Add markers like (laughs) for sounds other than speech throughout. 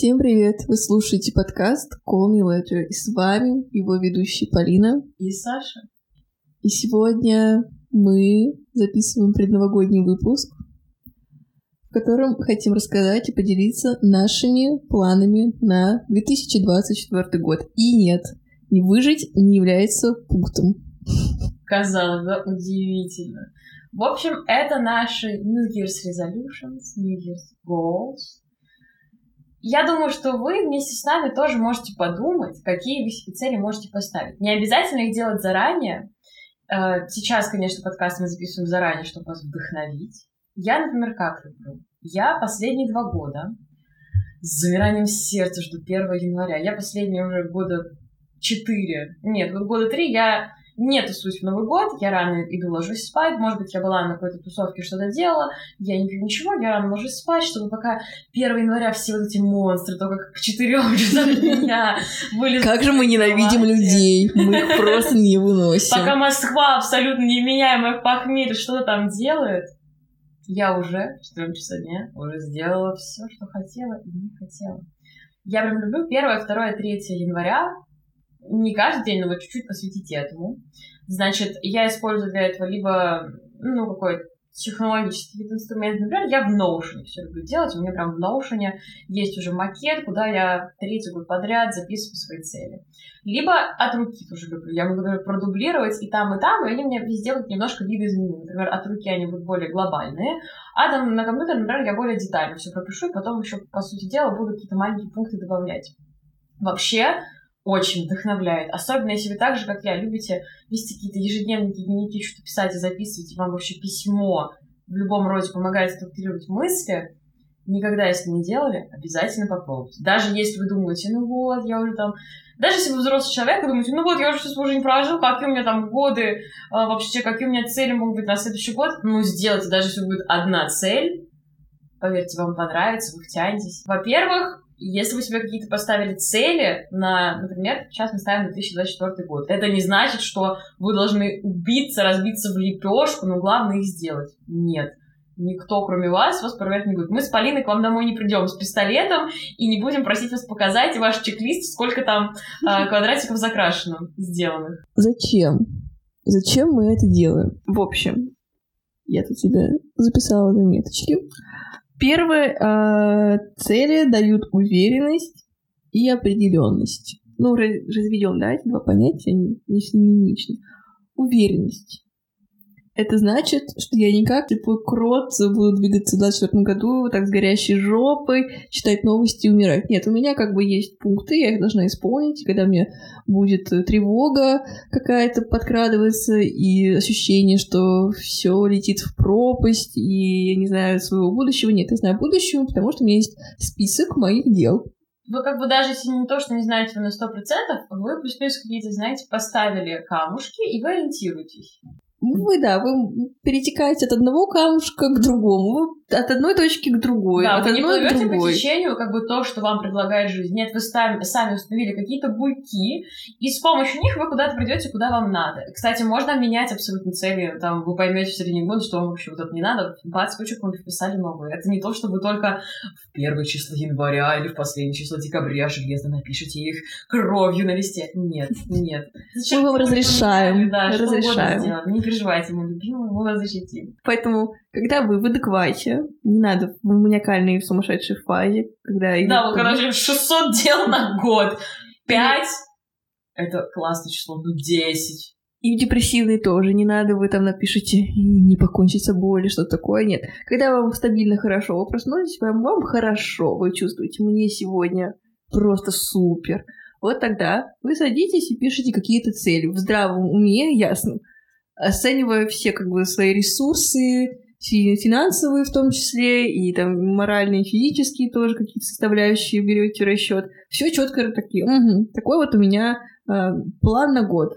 Всем привет! Вы слушаете подкаст Call Me Later. И с вами его ведущие Полина и Саша. И сегодня мы записываем предновогодний выпуск, в котором хотим рассказать и поделиться нашими планами на 2024 год. И нет, не выжить не является пунктом. Казалось бы, удивительно. В общем, это наши New Year's Resolutions, New Year's Goals. Я думаю, что вы вместе с нами тоже можете подумать, какие вы себе цели можете поставить. Не обязательно их делать заранее. Э, сейчас, конечно, подкаст мы записываем заранее, чтобы вас вдохновить. Я, например, как люблю? Я последние два года с замиранием сердца жду 1 января. Я последние уже года четыре, нет, года три я не тусуюсь в Новый год, я рано иду ложусь спать, может быть, я была на какой-то тусовке, что-то делала, я не пью ничего, я рано ложусь спать, чтобы пока 1 января все вот эти монстры только к 4 (laughs) часам дня были... Как же мы ненавидим людей, мы их просто не выносим. Пока Москва абсолютно неменяемая в похмелье что-то там делает, я уже в 4 часа дня уже сделала все, что хотела и не хотела. Я прям люблю 1, 2, 3 января, не каждый день, но вот чуть-чуть посвятить этому. Значит, я использую для этого либо, ну, какой-то технологический инструмент. Например, я в Notion все люблю делать. У меня прям в Notion есть уже макет, куда я третий год подряд записываю свои цели. Либо от руки тоже люблю. Я могу, например, продублировать и там, и там, и они мне будут немножко видоизменены. Например, от руки они будут более глобальные, а там на компьютере, например, я более детально все пропишу, и потом еще, по сути дела, буду какие-то маленькие пункты добавлять. Вообще, очень вдохновляет. Особенно, если вы так же, как я, любите вести какие-то ежедневники, дневники, что-то писать и записывать, и вам вообще письмо в любом роде помогает структурировать мысли, никогда, если не делали, обязательно попробуйте. Даже если вы думаете, ну вот, я уже там... Даже если вы взрослый человек, вы думаете, ну вот, я уже всю свою жизнь прожил, какие у меня там годы, а, вообще, какие у меня цели могут быть на следующий год, ну, сделайте, даже если будет одна цель, поверьте, вам понравится, вы втянетесь. Во-первых, если вы себе какие-то поставили цели на, например, сейчас мы ставим 2024 год, это не значит, что вы должны убиться, разбиться в лепешку, но главное их сделать. Нет. Никто, кроме вас, вас проверять не будет. Мы с Полиной к вам домой не придем с пистолетом и не будем просить вас показать ваш чек-лист, сколько там э, (laughs) квадратиков закрашено, сделанных. Зачем? Зачем мы это делаем? В общем, я тут себе записала заметочки. Первые э, цели дают уверенность и определенность. Ну, разведем, да, эти два понятия, они не синонимичны. Уверенность. Это значит, что я не как типа крот буду двигаться в 2024 году так с горящей жопой, читать новости и умирать. Нет, у меня как бы есть пункты, я их должна исполнить, когда мне будет тревога какая-то подкрадываться и ощущение, что все летит в пропасть, и я не знаю своего будущего. Нет, я знаю будущего, потому что у меня есть список моих дел. Вы как бы даже если не то, что не знаете вы на сто процентов, вы плюс-минус какие-то, знаете, поставили камушки, и вы ориентируетесь. Вы, да, вы перетекаете от одного камушка к другому, от одной точки к другой, да, от вы одной не к другой. по течению, как бы то, что вам предлагает жизнь. Нет, вы сами, сами установили какие-то буйки, и с помощью них вы куда-то придете, куда вам надо. Кстати, можно менять абсолютно цели. Там вы поймете в середине года, что вам вообще вот это не надо. 20 кучек мы вписали новые. Это не то, что вы только в первое число января или в последнее число декабря железно напишите их кровью на листе. Нет, нет. Зачем мы вам разрешаем. Да, разрешаем. Не переживайте, мы любимые, мы вас защитим. Поэтому, когда вы в адеквате, не надо в маниакальной и сумасшедшей фазе, когда... Да, вот когда 600 дел на год, 5 — это классное число, ну 10. И в депрессивной тоже не надо, вы там напишите не покончить с собой или что-то такое. Нет. Когда вам стабильно хорошо, вы проснулись, вам, вам хорошо, вы чувствуете, мне сегодня просто супер. Вот тогда вы садитесь и пишете какие-то цели в здравом уме, ясно, оценивая все как бы свои ресурсы, финансовые в том числе, и там моральные, физические тоже какие-то составляющие берете в расчет. Все четко такие. Угу, такой вот у меня э, план на год.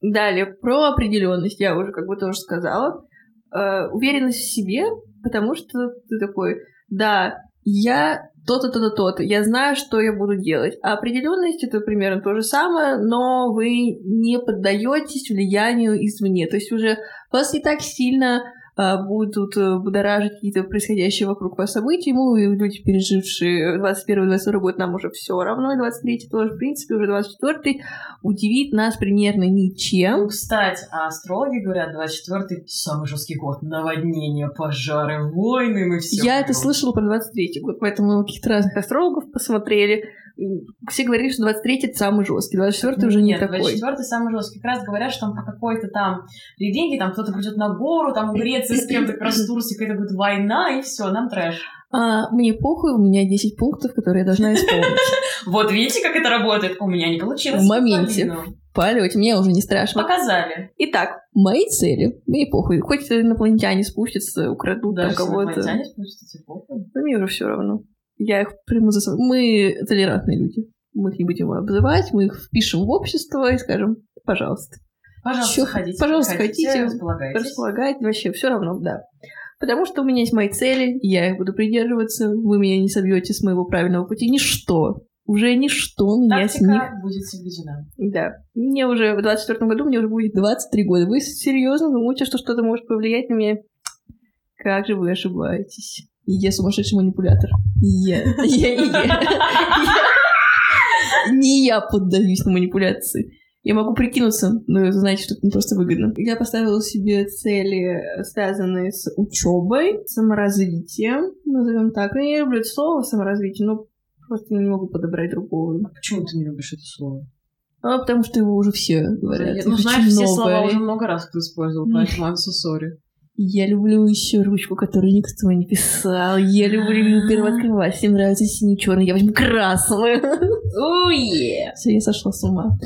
Далее, про определенность я уже как бы тоже сказала. Э, уверенность в себе, потому что ты такой, да, я то-то, то-то, то-то. Я знаю, что я буду делать. А определенность это примерно то же самое, но вы не поддаетесь влиянию извне. То есть уже вас не так сильно будут э, будоражить какие-то происходящие вокруг вас события. Мы, люди, пережившие 21-22 год, нам уже все равно, и 23 тоже, в принципе, уже 24 удивит нас примерно ничем. Ну, кстати, а астрологи говорят, 24-й самый жесткий год. Наводнения, пожары, войны, мы все. Я это слышала про 23 год, поэтому мы каких-то разных астрологов посмотрели. Все говорили, что 23 это самый жесткий, 24 уже не Нет, такой. 24 самый жесткий. Как раз говорят, что там по какой-то там религии, там кто-то придет на гору, там Греции с кем-то, как раз в Турции какая-то будет война, и все, нам трэш. А, мне похуй, у меня 10 пунктов, которые я должна исполнить. (laughs) Вот видите, как это работает? У меня не получилось. В моменте. Полете, мне уже не страшно. Показали. Итак, мои цели. Мне похуй. Хоть инопланетяне спустятся, украдут там Даже кого-то. инопланетяне спустятся, похуй. Да мне уже все равно. Я их приму за собой. Мы толерантные люди. Мы их не будем обзывать, мы их впишем в общество и скажем, пожалуйста, Пожалуйста, Чё, ходите. пожалуйста, приходите, хотите, располагайтесь. вообще все равно, да. Потому что у меня есть мои цели, я их буду придерживаться, вы меня не собьете с моего правильного пути. Ничто, уже ничто меня с них... Будет соблюдена. Да. Мне уже в 24 году, мне уже будет 23 года. Вы серьезно думаете, что что-то может повлиять на меня? Как же вы ошибаетесь? Я сумасшедший манипулятор. (laughs) Я. Я не я. (laughs) Не я поддаюсь на манипуляции. Я могу прикинуться, но вы знаете, что это не просто выгодно. Я поставила себе цели, связанные с учебой, саморазвитием, назовем так. Я не люблю это слово саморазвитие, но просто не могу подобрать другого. Почему ты не любишь это слово? А, потому что его уже все говорят. Ну, знаешь, все много. слова уже много раз кто использовал, поэтому I'm so sorry. Я люблю еще ручку, которую никто не писал. Я люблю первооткрывать. Всем нравится синий черный. Я возьму красную. Yeah. Все, я сошла с ума.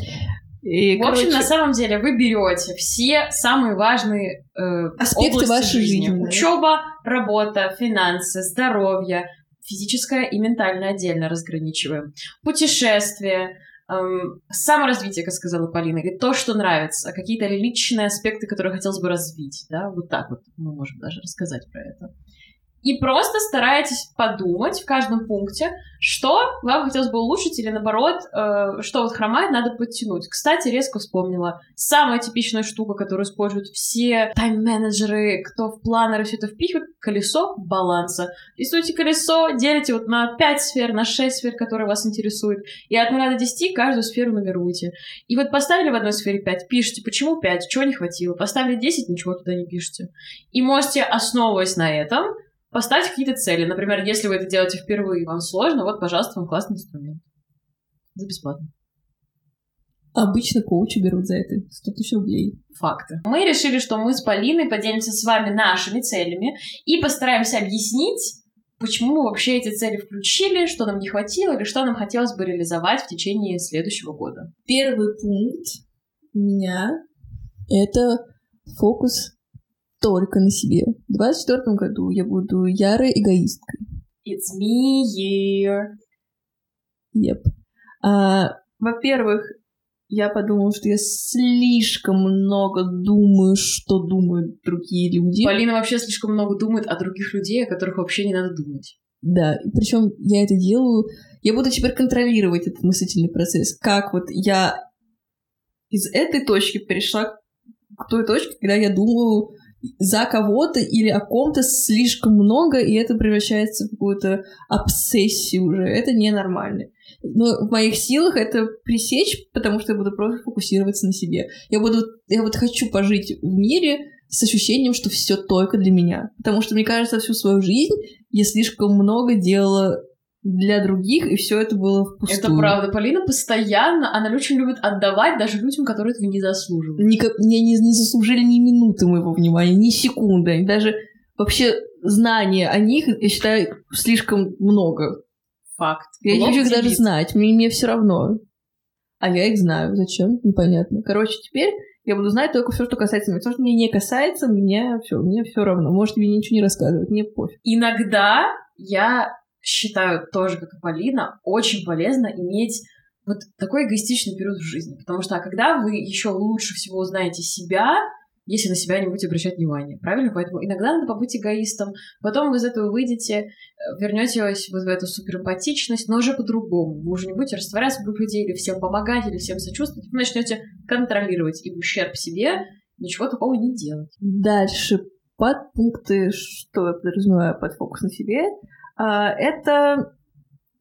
И, В общем, короче, на самом деле вы берете все самые важные э, Аспекты вашей жизни, да. Учеба, работа, финансы, здоровье, физическое и ментальное отдельно разграничиваем. Путешествия, эм, саморазвитие, как сказала Полина, или то, что нравится, какие-то личные аспекты, которые хотелось бы развить, да, вот так вот мы можем даже рассказать про это. И просто старайтесь подумать в каждом пункте, что вам хотелось бы улучшить или наоборот, э, что вот хромает, надо подтянуть. Кстати, резко вспомнила. Самая типичная штука, которую используют все тайм-менеджеры, кто в планеры все это впихивает, колесо баланса. Рисуйте колесо, делите вот на 5 сфер, на 6 сфер, которые вас интересуют, и от 0 до 10 каждую сферу нумеруйте. И вот поставили в одной сфере 5, пишите, почему 5, чего не хватило. Поставили 10, ничего туда не пишите. И можете, основываясь на этом, поставить какие-то цели. Например, если вы это делаете впервые, и вам сложно, вот, пожалуйста, вам классный инструмент. За бесплатно. Обычно коучи берут за это 100 тысяч рублей. Факты. Мы решили, что мы с Полиной поделимся с вами нашими целями и постараемся объяснить, почему мы вообще эти цели включили, что нам не хватило или что нам хотелось бы реализовать в течение следующего года. Первый пункт у меня — это фокус только на себе. В 24 году я буду ярой эгоисткой. It's me year. Yep. А, во-первых, я подумала, что я слишком много думаю, что думают другие люди. Полина вообще слишком много думает о других людей, о которых вообще не надо думать. Да, причем я это делаю. Я буду теперь контролировать этот мыслительный процесс. Как вот я из этой точки перешла к той точке, когда я думаю за кого-то или о ком-то слишком много, и это превращается в какую-то обсессию уже. Это ненормально. Но в моих силах это пресечь, потому что я буду просто фокусироваться на себе. Я буду, я вот хочу пожить в мире с ощущением, что все только для меня. Потому что, мне кажется, всю свою жизнь я слишком много делала для других, и все это было впустую. Это правда. Полина постоянно, она очень любит отдавать даже людям, которые этого не заслуживают. Никак, мне не, не заслужили ни минуты моего внимания, ни секунды. Даже вообще знания о них, я считаю, слишком много. Факт. Я не хочу их даже знать, мне, мне все равно. А я их знаю. Зачем? Непонятно. Короче, теперь я буду знать только все, что касается меня. Все, что меня не касается, меня все, мне все равно. Можете мне ничего не рассказывать, мне пофиг. Иногда я считаю тоже, как и Полина, очень полезно иметь вот такой эгоистичный период в жизни. Потому что а когда вы еще лучше всего узнаете себя, если на себя не будете обращать внимание. Правильно? Поэтому иногда надо побыть эгоистом. Потом вы из этого выйдете, э, вернетесь вот в эту суперэмпатичность, но уже по-другому. Вы уже не будете растворяться в других людей, или всем помогать, или всем сочувствовать. Вы начнете контролировать и в ущерб себе ничего такого не делать. Дальше подпункты, что я подразумеваю под фокус на себе, это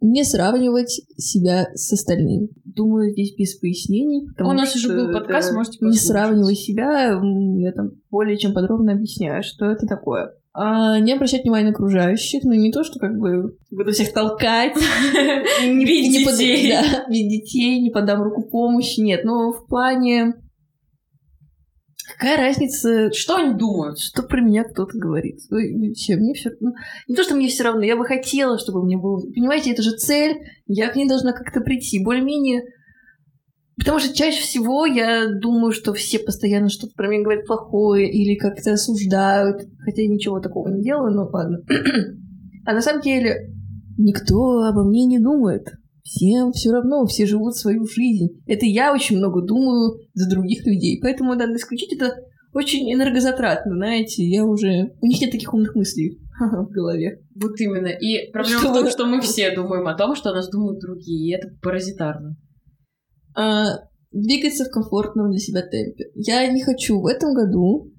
не сравнивать себя с остальными. Думаю, здесь без пояснений. Потому У нас уже был подкаст, можете послушать. Не сравнивай себя, я там более чем подробно объясняю, что это такое. А не обращать внимания на окружающих, ну не то, что как бы буду всех толкать, (laughs) не без детей, не подам руку помощи, нет, но в плане Какая разница, что они думают? Что про меня кто-то говорит? Вообще, мне все ну, Не то, что мне все равно, я бы хотела, чтобы мне было... Понимаете, это же цель, я к ней должна как-то прийти. Более-менее... Потому что чаще всего я думаю, что все постоянно что-то про меня говорят плохое или как-то осуждают, хотя я ничего такого не делаю, но ладно. (clears throat) а на самом деле никто обо мне не думает. Всем все равно, все живут свою жизнь. Это я очень много думаю за других людей. Поэтому надо исключить это очень энергозатратно, знаете, я уже... У них нет таких умных мыслей (laughs) в голове. Вот именно. И проблема что в том, (laughs) что мы все думаем о том, что о нас думают другие, и это паразитарно. А, двигаться в комфортном для себя темпе. Я не хочу в этом году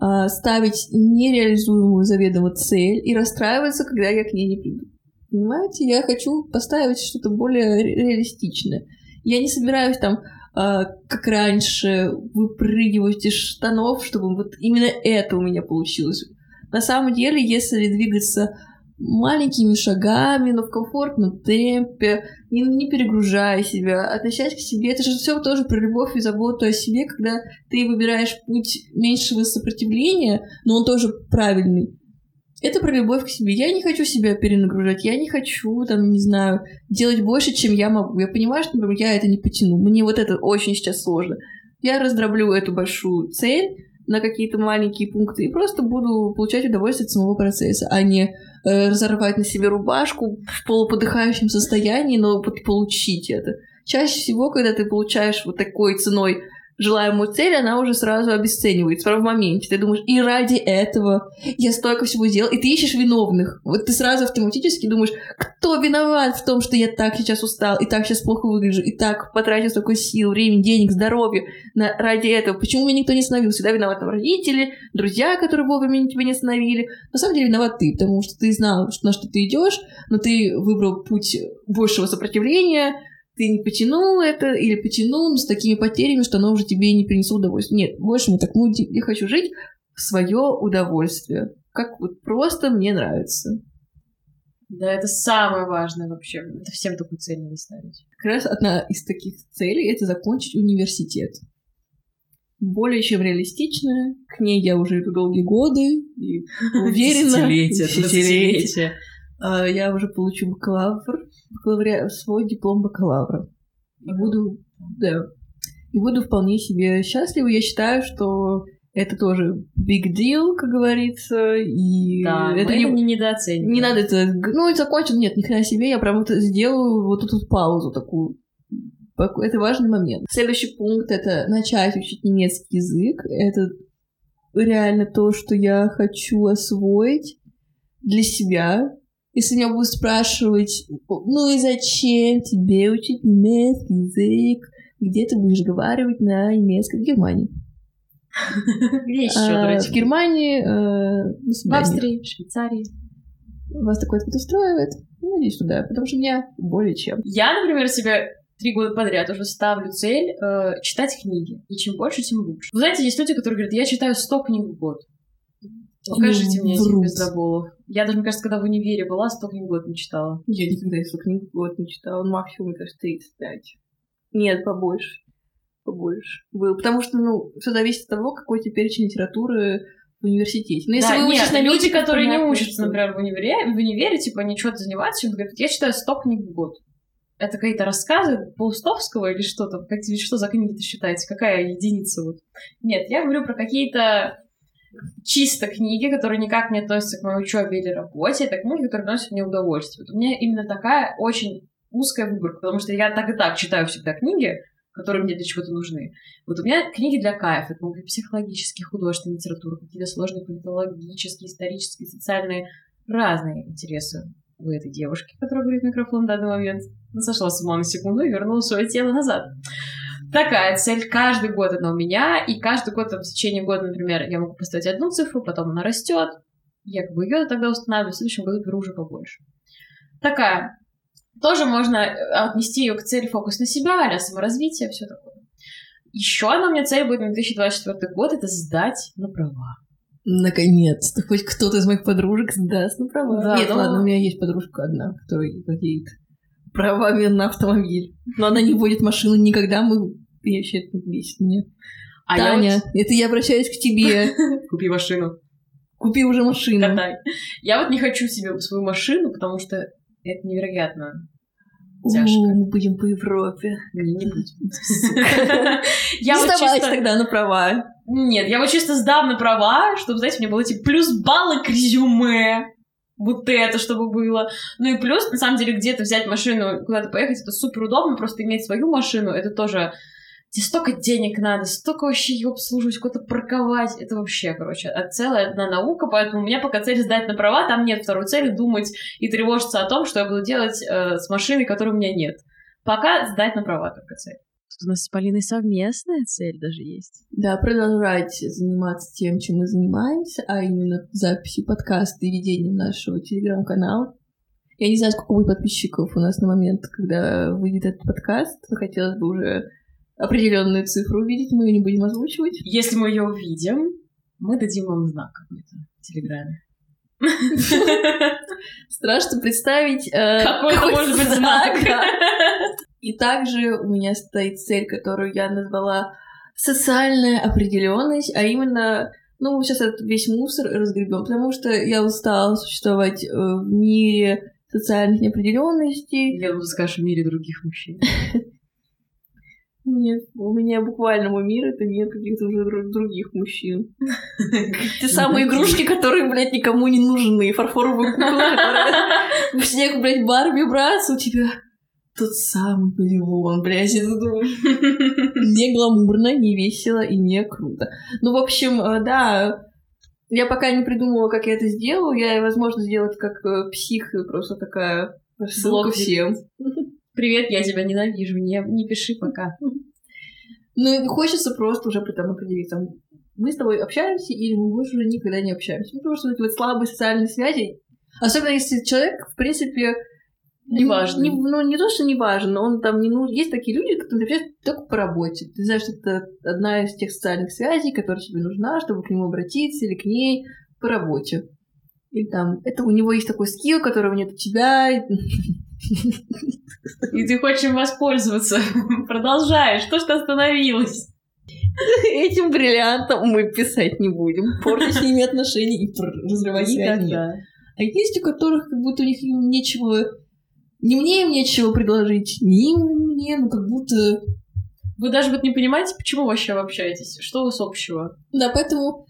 а, ставить нереализуемую заведомо цель и расстраиваться, когда я к ней не приду. Понимаете, я хочу поставить что-то более реалистичное. Я не собираюсь там, э, как раньше, выпрыгивать из штанов, чтобы вот именно это у меня получилось. На самом деле, если двигаться маленькими шагами, но в комфортном темпе, не, не перегружая себя, относясь к себе. Это же все тоже про любовь и заботу о себе, когда ты выбираешь путь меньшего сопротивления, но он тоже правильный. Это про любовь к себе. Я не хочу себя перенагружать, я не хочу, там, не знаю, делать больше, чем я могу. Я понимаю, что, например, я это не потяну. Мне вот это очень сейчас сложно. Я раздроблю эту большую цель на какие-то маленькие пункты и просто буду получать удовольствие от самого процесса, а не э, разорвать на себе рубашку в полуподыхающем состоянии, но вот получить это. Чаще всего, когда ты получаешь вот такой ценой желаемую цель, она уже сразу обесценивается, прямо в моменте. Ты думаешь, и ради этого я столько всего сделал, и ты ищешь виновных. Вот ты сразу автоматически думаешь, кто виноват в том, что я так сейчас устал, и так сейчас плохо выгляжу, и так потратил столько сил, времени, денег, здоровья на, ради этого. Почему меня никто не остановил? Всегда виноваты там родители, друзья, которые вовремя тебя не остановили. На самом деле виноват ты, потому что ты знал, на что ты идешь, но ты выбрал путь большего сопротивления, ты не потянул это или потянул, но с такими потерями, что оно уже тебе не принесло удовольствие. Нет, больше мы так мудим. Я хочу жить в свое удовольствие. Как вот просто мне нравится. Да, это самое важное вообще. Это всем такую цель надо ставить. Как раз одна из таких целей — это закончить университет. Более чем реалистичная. К ней я уже иду долгие годы и (laughs) уверена... Десятилетия, десятилетия. А, я уже получу бакалавр, бакалаврия, свой диплом бакалавра. И буду, да, и буду вполне себе счастлива. Я считаю, что это тоже big deal, как говорится, и да, это не, не недооцениваем. Не надо это, ну, и закончил, нет, ни хрена себе, я прям это сделаю вот эту паузу такую. Это важный момент. Следующий пункт — это начать учить немецкий язык. Это реально то, что я хочу освоить для себя, если меня будут спрашивать, ну и зачем тебе учить немецкий язык, где ты будешь разговаривать на немецком? В Германии. (laughs) Где еще, а, В Германии, э, в Австрии, в Швейцарии. Вас такое вот устраивает? Ну, надеюсь, что да, потому что меня более чем. Я, например, себе три года подряд уже ставлю цель э, читать книги. И чем больше, тем лучше. Вы знаете, есть люди, которые говорят, я читаю 100 книг в год. Покажите мне этих пиздоболов. Я даже, мне кажется, когда в универе была, сто книг год не читала. Я никогда сто книг год не читала. Максимум, мне кажется, 35. Нет, побольше. Побольше. Было. Потому что, ну, все зависит от того, какой теперь литературы в университете. Ну, если да, вы нет, на люди, которые не учатся, например, в универе, в универе, типа, они что-то занимаются, говорят, я читаю 100 книг в год. Это какие-то рассказы Паустовского или что там? Как, что за книги-то считаете? Какая единица вот? Нет, я говорю про какие-то чисто книги, которые никак не относятся к моей учебе или работе, это книги, которые приносят мне удовольствие. У меня именно такая очень узкая выборка, потому что я так и так читаю всегда книги, которые мне для чего-то нужны. Вот у меня книги для кайфа, это могут быть психологические, художественные литературы, какие-то сложные политологические, исторические, социальные, разные интересы у этой девушки, которая говорит микрофон в данный момент. Она сошла с ума на секунду и вернула свое тело назад. Такая цель. Каждый год она у меня, и каждый год там, в течение года, например, я могу поставить одну цифру, потом она растет. Я как бы ее тогда устанавливаю, в следующем году беру уже побольше. Такая. Тоже можно э, отнести ее к цели фокус на себя, а саморазвитие, все такое. Еще одна у меня цель будет на 2024 год — это сдать на права. Наконец-то хоть кто-то из моих подружек сдаст на права. Да, Нет, ну- ладно, у меня есть подружка одна, которая владеет правами на автомобиль. Но она не водит машину никогда, мы... Я вообще это бесит меня. А я Таня, это я обращаюсь к тебе. вот- (laughs) Купи машину, Купи уже машину. катай. Я вот не хочу себе свою машину, потому что это невероятно. У, Тяжко. Мы будем по Европе. Не, не будем. (laughs) Я вот чисто... тогда на права. Нет, я вот чисто сдам на права, чтобы, знаете, мне было эти плюс баллы к резюме. Вот это, чтобы было. Ну и плюс, на самом деле, где-то взять машину, куда-то поехать, это супер удобно, просто иметь свою машину, это тоже... Тебе столько денег надо, столько вообще ее обслуживать, куда-то парковать. Это вообще, короче, целая одна наука, поэтому у меня пока цель сдать на права, там нет второй цели думать и тревожиться о том, что я буду делать э, с машиной, которой у меня нет. Пока сдать на права только цель. У нас с Полиной совместная цель даже есть. Да, продолжать заниматься тем, чем мы занимаемся, а именно записью подкаста и ведением нашего телеграм-канала. Я не знаю, сколько будет подписчиков у нас на момент, когда выйдет этот подкаст. но Хотелось бы уже определенную цифру увидеть, мы ее не будем озвучивать. Если мы ее увидим, мы дадим вам знак какой-то в Телеграме. Страшно представить, э, Какой это может быть знак? (laughs) И также у меня стоит цель, которую я назвала социальная определенность, а именно, ну, мы сейчас этот весь мусор разгребем, потому что я устала существовать э, в мире социальных неопределенностей. Я буду скажешь, в мире других мужчин. (laughs) Меня, у меня буквально мой мир это мир каких-то уже дру- других мужчин. Те самые игрушки, которые, блядь, никому не нужны. Фарфоровые куклы, которые в снег, блядь, Барби браться, у тебя тот самый полигон, блядь, это думаешь. Не гламурно, не весело и не круто. Ну, в общем, э, да, я пока не придумала, как я это сделаю. Я, возможно, сделать как э, псих, просто такая ссылка всем. Привет, я тебя ненавижу, не, не пиши пока. Ну, хочется просто уже при этом определиться. Мы с тобой общаемся или мы больше уже никогда не общаемся. Ну, потому что эти вот слабые социальные связи, особенно если человек, в принципе, Неважный. Не, ну, не то, что не важен, но он там не нужен. Есть такие люди, которые общаются только по работе. Ты знаешь, что это одна из тех социальных связей, которая тебе нужна, чтобы к нему обратиться или к ней по работе. Или там, это у него есть такой скилл, которого нет у тебя. (laughs) И ты хочешь им воспользоваться. (laughs) Продолжай, что ж ты остановилась? Этим бриллиантом мы писать не будем. Портить с ними отношения и разрывать. Никогда. А есть у которых как будто у них им нечего... Ни мне им нечего предложить, ни им мне, ну как будто... Вы даже вот не понимаете, почему вообще вы общаетесь? Что у вас общего? Да, поэтому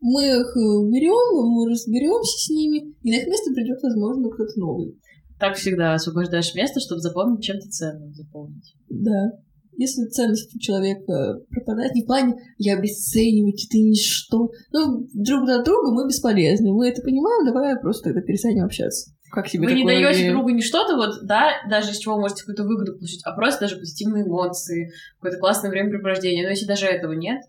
мы их берем, мы разберемся с ними, и на их место придет, возможно, кто-то новый. Так всегда освобождаешь место, чтобы запомнить чем-то ценным. Заполнить. Да. Если ценность у человека пропадает, не в плане я обесценивать, ты ничто. Ну, друг для друга мы бесполезны. Мы это понимаем, давай просто тогда перестанем общаться. Как тебе Вы не даете другу не что-то, вот, да, даже из чего вы можете какую-то выгоду получить, а просто даже позитивные эмоции, какое-то классное времяпрепровождение. Но если даже этого нет,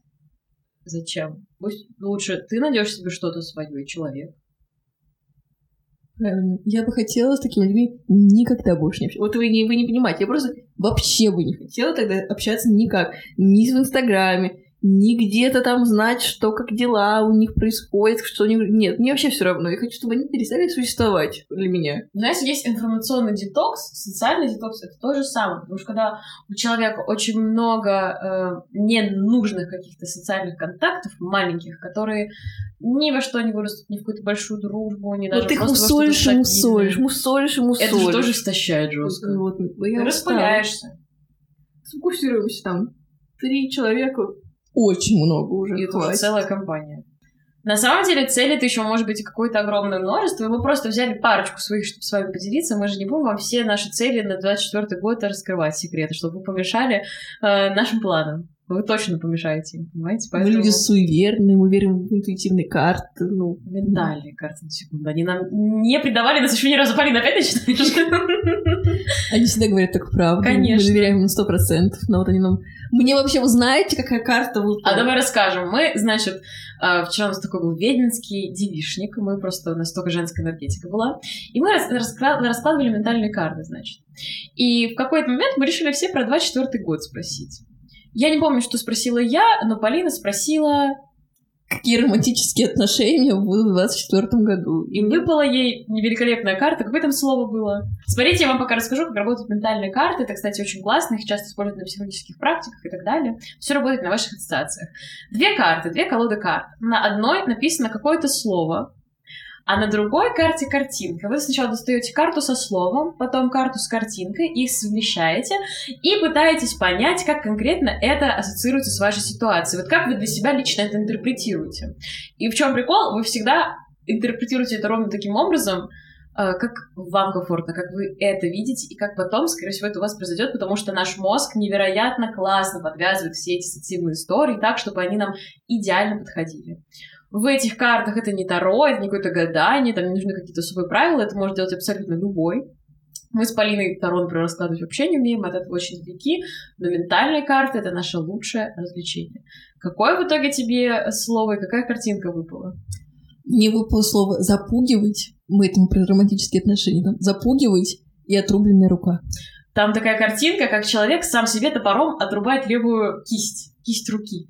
зачем? Пусть лучше ты найдешь себе что-то свое, человек. Правильно. Я бы хотела с такими людьми никогда больше не общаться. Вот вы не, вы не понимаете, я просто вообще бы не хотела тогда общаться никак. Ни в Инстаграме, ни где-то там знать, что, как дела у них происходят, что они... Нет, мне вообще все равно. Я хочу, чтобы они перестали существовать для меня. Знаете, есть информационный детокс, социальный детокс, это то же самое. Потому что когда у человека очень много э, ненужных каких-то социальных контактов, маленьких, которые ни во что не вырастут, ни в какую-то большую дружбу, ни даже вот ты их мусолишь мусолишь, мусолишь и мусолишь. Это же тоже истощает жестко. Вот, я распыляешься. Сфокусируемся там. Три человека. Очень много уже. И хватит. целая компания. На самом деле цели это еще может быть какое-то огромное множество, и мы просто взяли парочку своих, чтобы с вами поделиться. Мы же не будем вам все наши цели на 24 год раскрывать секреты, чтобы вы помешали э, нашим планам. Вы точно помешаете им, понимаете? Поэтому... Мы люди суеверные, мы верим в интуитивные карты, ну... Ментальные карты, на секунду. Они нам не придавали, нас еще ни разу пали на пять (laughs) Они всегда говорят так правду. Конечно. Мы доверяем им на сто процентов, но вот они нам... Мне вообще, вы знаете, какая карта выпала? А давай расскажем. Мы, значит, а, вчера у нас такой был ведьминский девишник, мы просто, у нас только женская энергетика была, и мы раскладывали ментальные карты, значит. И в какой-то момент мы решили все про 24 год спросить. Я не помню, что спросила я, но Полина спросила... Какие романтические отношения будут в 24 году. И выпала ей великолепная карта. Какое там слово было? Смотрите, я вам пока расскажу, как работают ментальные карты. Это, кстати, очень классно. Их часто используют на психологических практиках и так далее. Все работает на ваших ассоциациях. Две карты, две колоды карт. На одной написано какое-то слово, а на другой карте картинка. Вы сначала достаете карту со словом, потом карту с картинкой, их совмещаете и пытаетесь понять, как конкретно это ассоциируется с вашей ситуацией. Вот как вы для себя лично это интерпретируете. И в чем прикол? Вы всегда интерпретируете это ровно таким образом, э, как вам комфортно, как вы это видите, и как потом, скорее всего, это у вас произойдет, потому что наш мозг невероятно классно подвязывает все эти ассоциативные истории так, чтобы они нам идеально подходили в этих картах это не Таро, это не какое-то гадание, там не нужны какие-то особые правила, это может делать абсолютно любой. Мы с Полиной Таро, например, раскладывать вообще не умеем, от этого очень далеки, но ментальные карты — это наше лучшее развлечение. Какое в итоге тебе слово и какая картинка выпала? Мне выпало слово «запугивать», мы этому про романтические отношения, там, «запугивать» и «отрубленная рука». Там такая картинка, как человек сам себе топором отрубает левую кисть, кисть руки.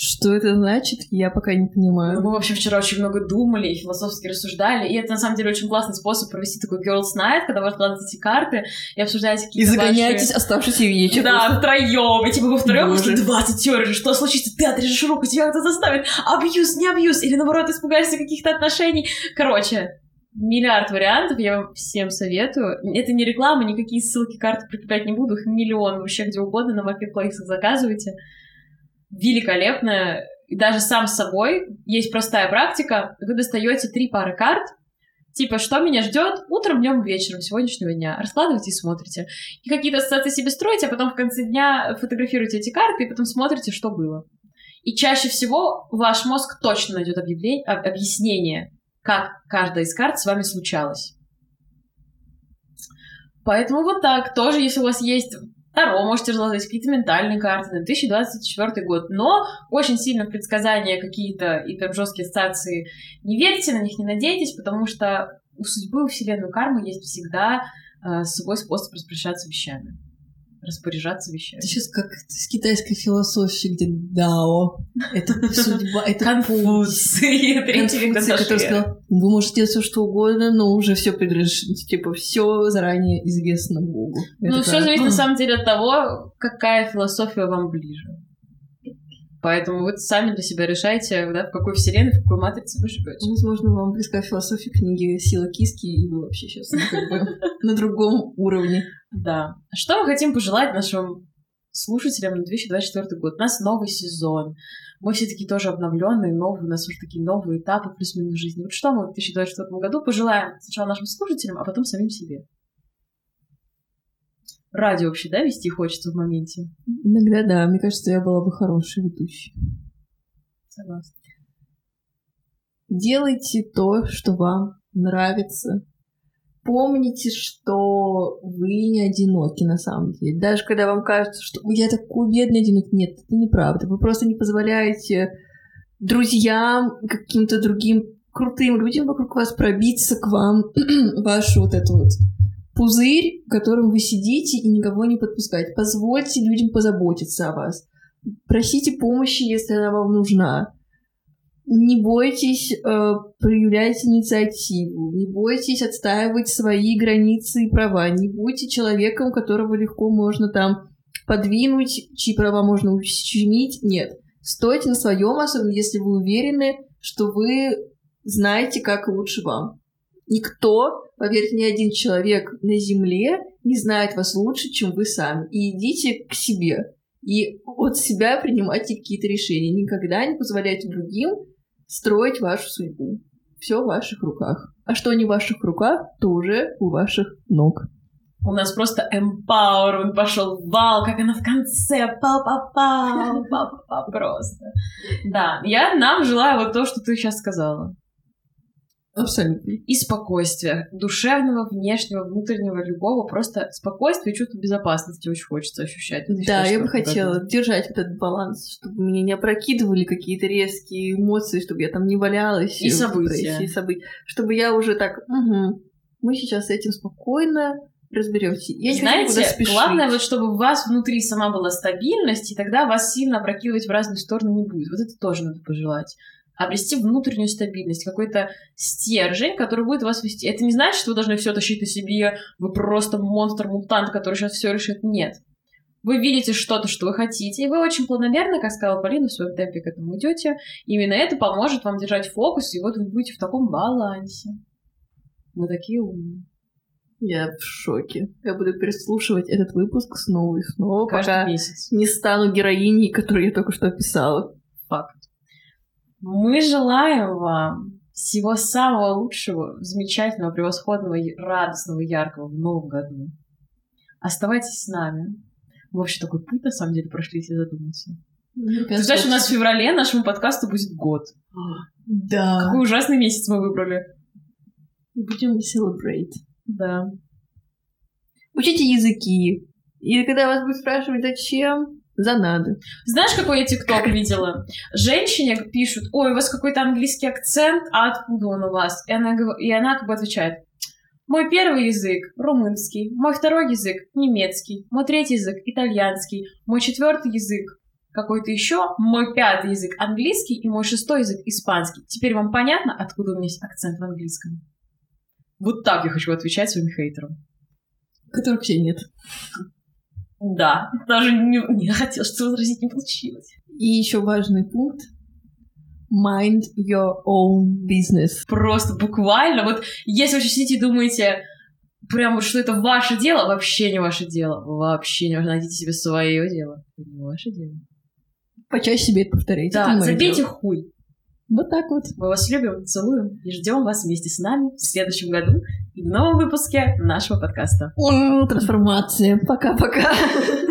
Что это значит, я пока не понимаю. Мы вообще вчера очень много думали и философски рассуждали, и это на самом деле очень классный способ провести такой girls night, когда вы откладываете эти карты и обсуждаете какие-то И загоняетесь ваши... оставшийся вечер. Да, втроем, и типа вы втроем просто 20 теорий, что случится, ты отрежешь руку, тебя кто заставит, абьюз, не абьюз, или наоборот испугаешься каких-то отношений. Короче, миллиард вариантов, я вам всем советую. Это не реклама, никакие ссылки, карты прикреплять не буду, их миллион, вообще где угодно на маркетплейсах заказывайте великолепная. И даже сам с собой есть простая практика. Вы достаете три пары карт, типа, что меня ждет утром, днем, вечером сегодняшнего дня. Раскладываете и смотрите. И какие-то ассоциации себе строите, а потом в конце дня фотографируете эти карты и потом смотрите, что было. И чаще всего ваш мозг точно найдет объявление, объяснение, как каждая из карт с вами случалась. Поэтому вот так. Тоже, если у вас есть Таро можете разложить, какие-то ментальные карты на 2024 год. Но очень сильно предсказания какие-то и прям жесткие ассоциации не верьте, на них не надейтесь, потому что у судьбы, у вселенной кармы есть всегда э, свой способ распрощаться вещами распоряжаться вещами. Это сейчас как с китайской философии, где дао, это (laughs) судьба, это Конфуций, третий который сказал, вы можете делать все, что угодно, но уже все предрешено, типа, все заранее известно Богу. Ну, все зависит на самом деле от того, какая философия вам ближе. Поэтому вы сами для себя решаете, да, в какой вселенной, в какой матрице вы живете. Возможно, вам близка философия книги «Сила киски», и вы вообще сейчас (laughs) на другом уровне. Да. Что мы хотим пожелать нашим слушателям на 2024 год? У нас новый сезон. Мы все такие тоже обновленные, новые, у нас уже такие новые этапы плюс-минус жизни. Вот что мы в 2024 году пожелаем сначала нашим слушателям, а потом самим себе? Радио вообще, да, вести хочется в моменте? Иногда да. Мне кажется, я была бы хорошей ведущей. Согласна. Делайте то, что вам нравится, помните, что вы не одиноки на самом деле. Даже когда вам кажется, что я такой бедный одинок, нет, это неправда. Вы просто не позволяете друзьям, каким-то другим крутым людям вокруг вас пробиться к вам (clears throat) вашу вот эту вот пузырь, в котором вы сидите и никого не подпускаете. Позвольте людям позаботиться о вас. Просите помощи, если она вам нужна не бойтесь э, проявлять инициативу, не бойтесь отстаивать свои границы и права, не будьте человеком, которого легко можно там подвинуть, чьи права можно ущемить. Нет. Стойте на своем, особенно если вы уверены, что вы знаете, как лучше вам. Никто, поверьте, ни один человек на Земле не знает вас лучше, чем вы сами. И идите к себе. И от себя принимайте какие-то решения. Никогда не позволяйте другим строить вашу судьбу. Все в ваших руках. А что не в ваших руках, то уже у ваших ног. У нас просто empowerment пошел, вау, как она в конце, па-па-па, па-па-па, просто. Да, я нам желаю вот то, что ты сейчас сказала. Абсолютно. И спокойствия. Душевного, внешнего, внутреннего, любого. Просто спокойствие и чувство безопасности очень хочется ощущать. Да, я бы хотела такое. держать этот баланс, чтобы меня не опрокидывали какие-то резкие эмоции, чтобы я там не валялась. И события. и события. Чтобы я уже так, «Мгм, мы сейчас с этим спокойно разберемся. Я Знаете, главное, вот чтобы у вас внутри сама была стабильность, и тогда вас сильно опрокидывать в разные стороны не будет. Вот это тоже надо пожелать. Обрести внутреннюю стабильность, какой-то стержень, который будет вас вести. Это не значит, что вы должны все тащить на себе, вы просто монстр-мутант, который сейчас все решит. Нет. Вы видите что-то, что вы хотите, и вы очень планомерно, как сказала Полина, в своем темпе к этому идете. Именно это поможет вам держать фокус, и вот вы будете в таком балансе. Мы такие умные. Я в шоке. Я буду переслушивать этот выпуск снова и снова, Каждый пока месяц. не стану героиней, которую я только что описала. Факт. Мы желаем вам всего самого лучшего, замечательного, превосходного, радостного, яркого в новом году. Оставайтесь с нами. Мы вообще такой путь, на самом деле, прошли, если задуматься. Ты знаешь, у нас в феврале нашему подкасту будет год. Да. Какой ужасный месяц мы выбрали. Будем celebrate. Да. Учите языки. И когда вас будут спрашивать, зачем, за надо. Знаешь, какой я тикток видела? Женщине пишут, ой, у вас какой-то английский акцент, а откуда он у вас? И она, и она как бы отвечает, мой первый язык — румынский, мой второй язык — немецкий, мой третий язык — итальянский, мой четвертый язык какой-то еще, мой пятый язык — английский и мой шестой язык — испанский. Теперь вам понятно, откуда у меня есть акцент в английском? Вот так я хочу отвечать своим хейтерам. Которых вообще нет. Да, даже не, не хотел, что возразить не получилось. И еще важный пункт. Mind your own business. Просто буквально, вот если вы сидите и думаете, прям вот, что это ваше дело, вообще не ваше дело. Вообще не ваше. Найдите себе свое дело. Это не ваше дело. Почаще себе это повторяйте. Да, забейте дело. хуй. Вот так вот. Мы вас любим, целуем и ждем вас вместе с нами в следующем году и в новом выпуске нашего подкаста. Трансформация. Пока-пока. (laughs)